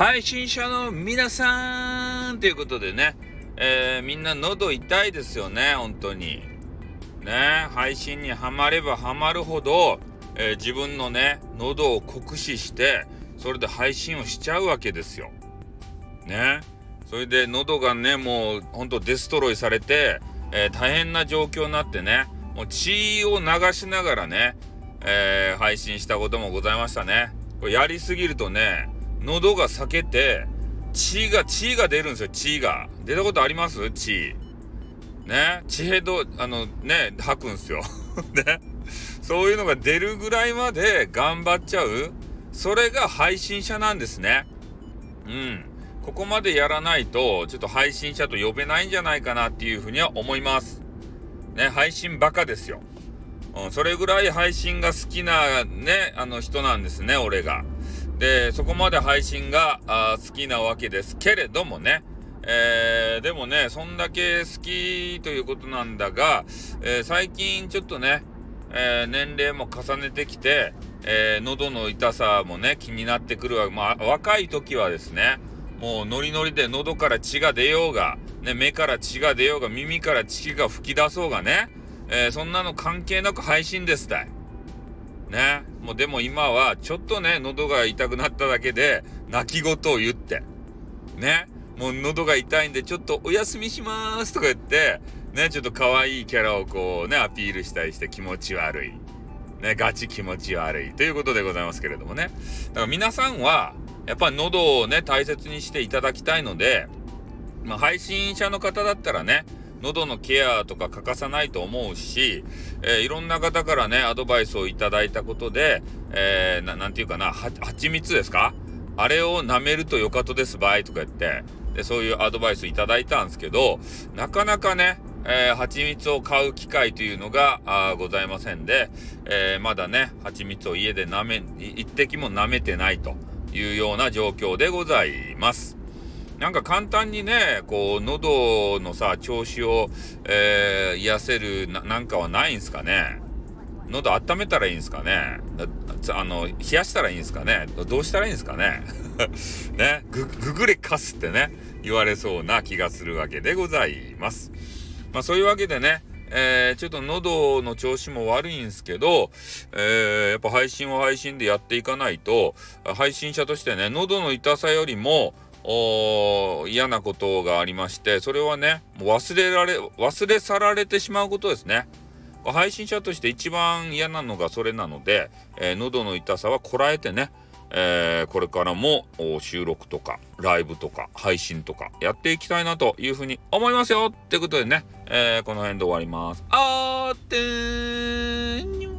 配信者の皆さんということでね、えー、みんな喉痛いですよね、本当に。ね、配信にはまればはまるほど、えー、自分のね、喉を酷使して、それで配信をしちゃうわけですよ。ね。それで喉がね、もうほんとデストロイされて、えー、大変な状況になってね、もう血を流しながらね、えー、配信したこともございましたね。これやりすぎるとね、喉が裂けて、血が、血が出るんですよ、血が。出たことあります？血。ね？血ヘド、あの、ね、吐くんですよ。ね？そういうのが出るぐらいまで頑張っちゃう。それが配信者なんですね。うん。ここまでやらないと、ちょっと配信者と呼べないんじゃないかなっていうふうには思います。ね、配信バカですよ。うん、それぐらい配信が好きなね、あの人なんですね、俺が。で、そこまで配信があ好きなわけですけれどもね、えー、でもね、そんだけ好きということなんだが、えー、最近ちょっとね、えー、年齢も重ねてきて、えー、喉の痛さもね、気になってくるわ。まあ、若い時はですね、もうノリノリで喉から血が出ようが、ね、目から血が出ようが、耳から血が吹き出そうがね、え、そんなの関係なく配信ですたい。ね。もうでも今は、ちょっとね、喉が痛くなっただけで、泣き言を言って。ね。もう喉が痛いんで、ちょっとお休みしますとか言って、ね、ちょっと可愛いキャラをこうね、アピールしたりして気持ち悪い。ね、ガチ気持ち悪い。ということでございますけれどもね。だから皆さんは、やっぱり喉をね、大切にしていただきたいので、まあ、配信者の方だったらね、喉のケアとか欠かさないと思うし、えー、いろんな方からね、アドバイスをいただいたことで、えー、ななんていうかな、は、蜂蜜ですか？あれを舐めるとよかとですばいとか言って、で、そういうアドバイスいただいたんですけど、なかなかね、えー、蜂蜜を買う機会というのがあございませんで、えー、まだね、蜂蜜を家で舐め、一滴も舐めてないというような状況でございます。なんか簡単にね、こう、喉のさ、調子を、えー、癒せるな、なんかはないんすかね？喉温めたらいいんすかね？あの、冷やしたらいいんすかね？どうしたらいいんすかね？ね、ぐ、ぐぐれかすってね、言われそうな気がするわけでございます。まあそういうわけでね、えー、ちょっと喉の調子も悪いんですけど、えー、やっぱ配信は配信でやっていかないと、配信者としてね、喉の痛さよりも、嫌なことがありまして、それはね、もう忘れられ、忘れ去られてしまうことですね。配信者として一番嫌なのがそれなので、えー、喉の痛さはこらえてね、えー、これからも収録とかライブとか配信とかやっていきたいなというふうに思いますよってことでね、えー、この辺で終わります。あーてー